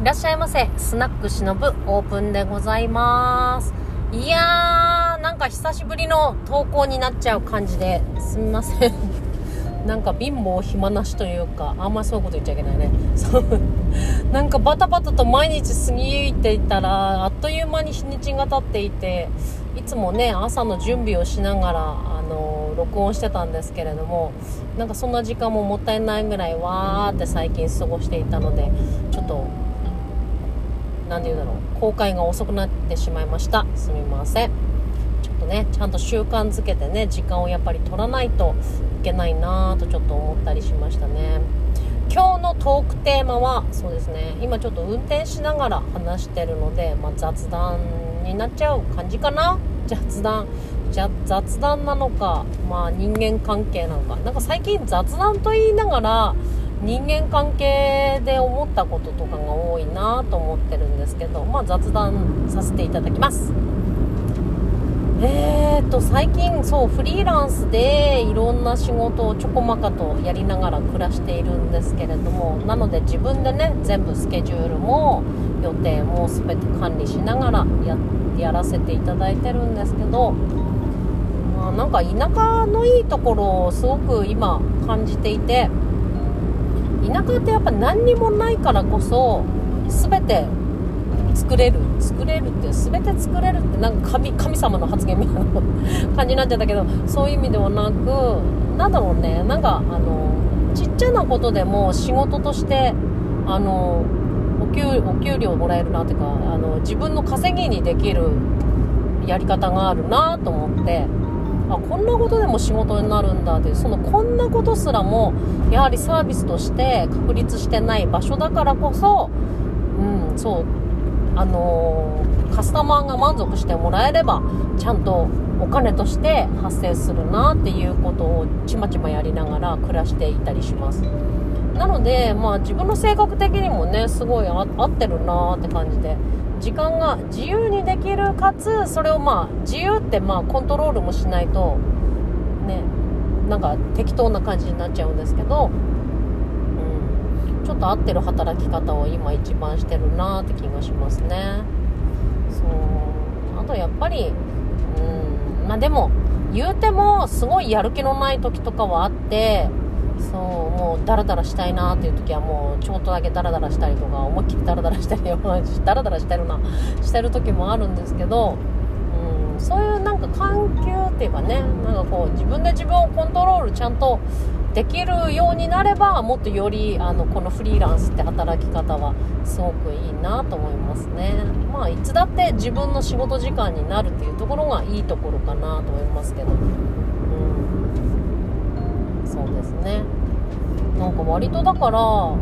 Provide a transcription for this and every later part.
いらっしゃいませ。スナックしのぶオープンでございます。いやー、なんか久しぶりの投稿になっちゃう感じですみません。なんか貧乏暇なしというか、あんまりそういうこと言っちゃいけないね。そう。なんかバタバタと毎日過ぎていたら、あっという間に日にちが経っていて、いつもね、朝の準備をしながら、あの、録音してたんですけれども、なんかそんな時間ももったいないぐらいわーって最近過ごしていたので、ちょっと、なんて言うんだろう、公開が遅くなってしまいました。すみません。ちょっとね、ちゃんと習慣づけてね、時間をやっぱり取らないといけないなぁとちょっと思ったりしましたね。今日のトークテーマは、そうですね、今ちょっと運転しながら話してるので、まあ、雑談になっちゃう感じかな雑談。じゃ雑談なのか、まあ人間関係なのか。なんか最近雑談と言いながら、人間関係で思ったこととかが多いなと思ってるんですけど、まあ雑談させていただきます。えーと、最近そう、フリーランスでいろんな仕事をちょこまかとやりながら暮らしているんですけれども、なので自分でね、全部スケジュールも予定も全て管理しながらややらせていただいてるんですけど、まあ、なんか田舎のいいところをすごく今感じていて、田舎ってやっぱ何にもないからこそ全て作れる。作れるって全て作れるってなんか神神様の発言みたいな 感じになっちゃったけどそういう意味ではなくなんだろうね。なんかあのちっちゃなことでも仕事としてあのお給お給料もらえるなっていうかあの自分の稼ぎにできるやり方があるなと思ってあこんなことでも仕事になるんだってそのこんなことすらもやはりサービスとして確立してない場所だからこそうんそうあのーカスタマーが満足してもらえればちゃんとお金として発生するなっていうことをちまちまやりながら暮らしていたりします。なのでまあ自分の性格的にもねすごい合ってるなって感じで時間が自由にできるかつそれをまあ自由ってまあコントロールもしないとねなんか適当な感じになっちゃうんですけどうんちょっと合ってる働き方を今一番してるなって気がしますね。そう。あとやっぱりうんまあでも言うてもすごいやる気のない時とかはあってそうもうダラダラしたいなっていう時はもうちょっとだけダラダラしたりとか思いっきりダラダラしたり ダラダラしてるなしてる時もあるんですけど、うん、そういうなんか環境っていうかねなんかこう自分で自分をコントロールちゃんとできるようになればもっとよりあのこのフリーランスって働き方はすごくいいなと思いますね。まあいつだって自分の仕事時間になるっていうところがいいところかなと思いますけど。そうですね。なんか割とだから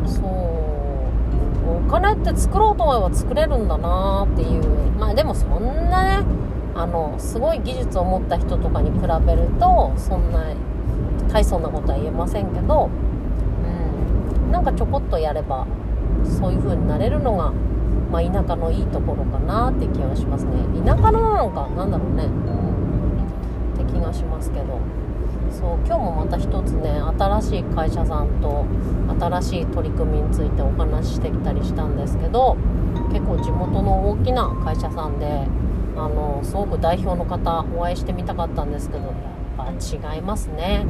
そうお金って作ろうと思えば作れるんだなっていう。まあでもそんなねあのすごい技術を持った人とかに比べるとそんな大層なことは言えませんけど、うん、なんかちょこっとやればそういう風になれるのが、まあ、田舎のいいところかなって気がしますね。田舎のなのかなんだろうね、うん、って気がしますけど。そう今日もまた一つね新しい会社さんと新しい取り組みについてお話ししてきたりしたんですけど結構地元の大きな会社さんであのすごく代表の方お会いしてみたかったんですけどやっぱ違いますね。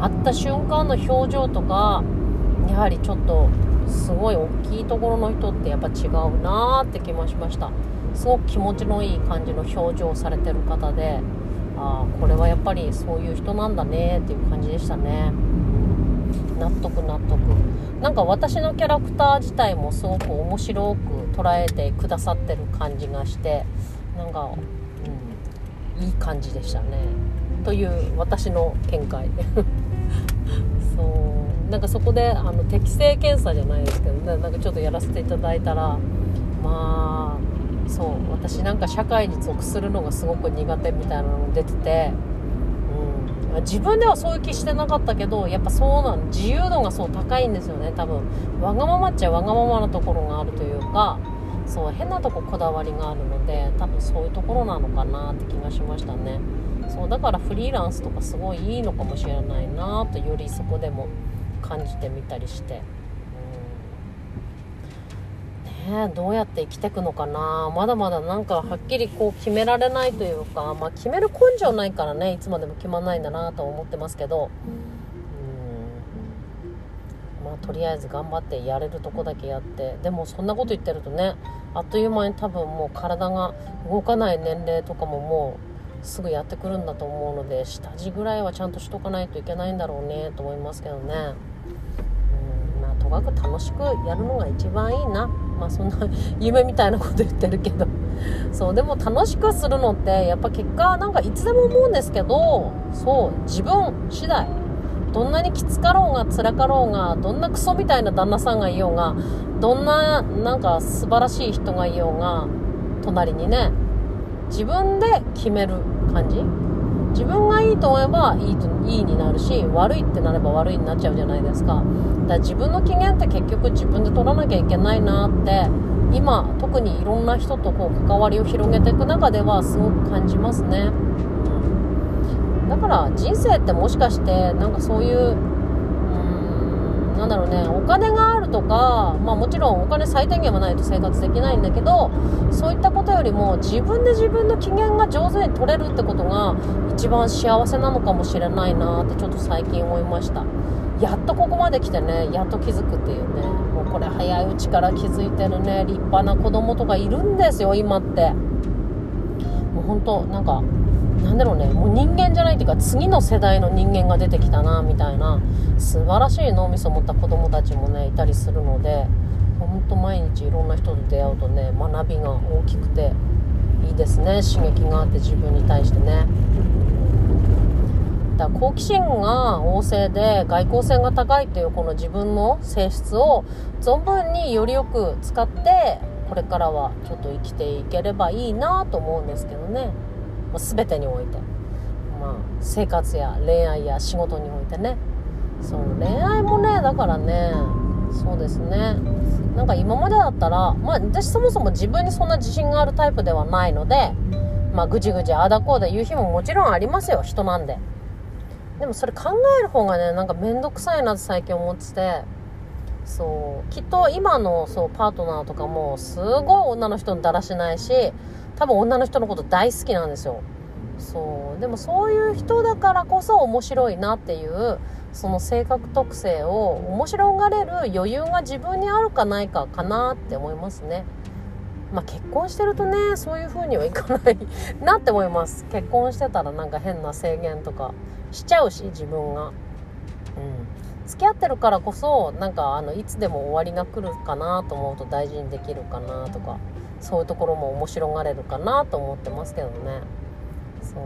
会った瞬間の表情とかやはりちょっとすごい大きいところの人ってやっぱ違うなーって気もしました。すごく気持ちのいい感じの表情をされてる方でああこれはやっぱりそういう人なんだねっていう感じでしたね。納得納得。なんか私のキャラクター自体もすごく面白く捉えてくださってる感じがしてなんか、うん、いい感じでしたね。という私の見解。そう。なんかそこであの適性検査じゃないですけどね。なんかちょっとやらせていただいたらまあそう私なんか社会に属するのがすごく苦手みたいなのが出てて、うん、自分ではそういう気してなかったけどやっぱそうなん自由度がそう高いんですよね多分。わがままっちゃわがままなところがあるというかそう変なとここだわりがあるので多分そういうところなのかなって気がしましたね。そうだからフリーランスとかすごいいいのかもしれないなとよりそこでも感じてみたりして。ねどうやって生きていくのかな。まだまだなんかはっきりこう決められないというか、まあ、決める根性ないからねいつまでも決まんないんだなと思ってますけど。うん。まあとりあえず頑張ってやれるとこだけやって。でもそんなこと言ってるとねあっという間に多分もう体が動かない年齢とかももうすぐやってくるんだと思うので下地ぐらいはちゃんとしとかないといけないんだろうねと思いますけどね。うん。まあとかく楽しくやるのが一番いいな。まあそんな夢みたいなこと言ってるけど。そうでも楽しくするのってやっぱ結果なんかいつでも思うんですけどそう自分次第。どんなにきつかろうが辛かろうがどんなクソみたいな旦那さんがいようがどんななんか素晴らしい人がいようが隣にね自分で決める感じ。自分がいいと思えばいいといいになるし悪いってなれば悪いになっちゃうじゃないですか。だから自分の機嫌って結局自分で取らなきゃいけないなって今特にいろんな人とこう関わりを広げていく中ではすごく感じますね、だから人生ってもしかしてなんかそういうなんだろうねお金があるとか、まあ、もちろんお金最低限はないと生活できないんだけどそういったことよりも自分で自分の機嫌が上手に取れるってことが一番幸せなのかもしれないなってちょっと最近思いました。やっとここまで来てねやっと気づくっていうね。もうこれ早いうちから気づいてるね立派な子供とかいるんですよ今って。もう本当なんかなんだろうね。もう人間じゃないっていうか次の世代の人間が出てきたなみたいな素晴らしい脳みそを持った子供たちもねいたりするのでほんと毎日いろんな人と出会うとね学びが大きくていいですね。刺激があって自分に対してね。だから好奇心が旺盛で外交性が高いというこの自分の性質を存分によりよく使ってこれからはちょっと生きていければいいなと思うんですけどね。もう全てにおいて、まあ、生活や恋愛や仕事においてね。そう恋愛もねだからねそうですね。なんか今までだったら、まあ、私そもそも自分にそんな自信があるタイプではないので、まあ、ぐじぐじあだこうで言う日ももちろんありますよ人なんで。でもそれ考える方がねなんか面倒くさいなって最近思ってて。そうきっと今のそうパートナーとかもすごい女の人にだらしないし多分女の人のこと大好きなんですよ。そう。でもそういう人だからこそ面白いなっていうその性格特性を面白がれる余裕が自分にあるかないかかなって思いますね。まあ、結婚してるとねそういう風にはいかないなって思います。結婚してたらなんか変な制限とかしちゃうし自分が。うん。付き合ってるからこそなんかあのいつでも終わりが来るかなと思うと大事にできるかなとか。そういうところも面白がれるかなと思ってますけどね。そ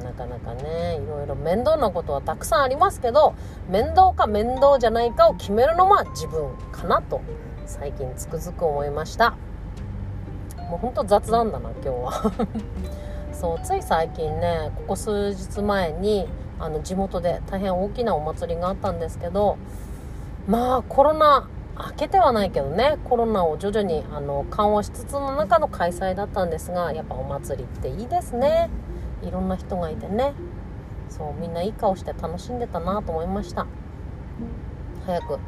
うなかなかねいろいろ面倒なことはたくさんありますけど面倒か面倒じゃないかを決めるのは自分かなと最近つくづく思いました。もうほんと雑談だな今日は。そうつい最近ねここ数日前にあの地元で大変大きなお祭りがあったんですけどまあコロナ明けてはないけどねコロナを徐々にあの緩和しつつの中の開催だったんですがやっぱお祭りっていいですね。いろんな人がいてね。そうみんないい顔して楽しんでたなと思いました。早く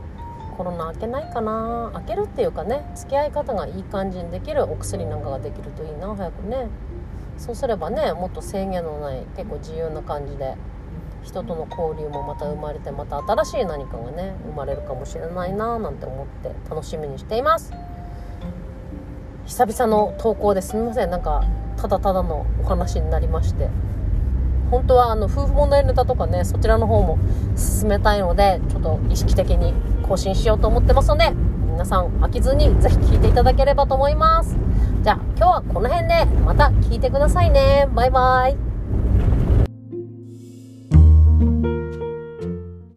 コロナ明けないかな。明けるっていうかね付き合い方がいい感じにできるお薬なんかができるといいな早くね。そうすればねもっと制限のない結構自由な感じで人との交流もまた生まれてまた新しい何かがね生まれるかもしれないななんて思って楽しみにしています。久々の投稿ですみません。なんかただただのお話になりまして。本当はあの夫婦問題ネタとかねそちらの方も進めたいのでちょっと意識的に更新しようと思ってますので皆さん飽きずにぜひ聞いていただければと思います。じゃあ今日はこの辺でまた聞いてくださいね。バイバイ。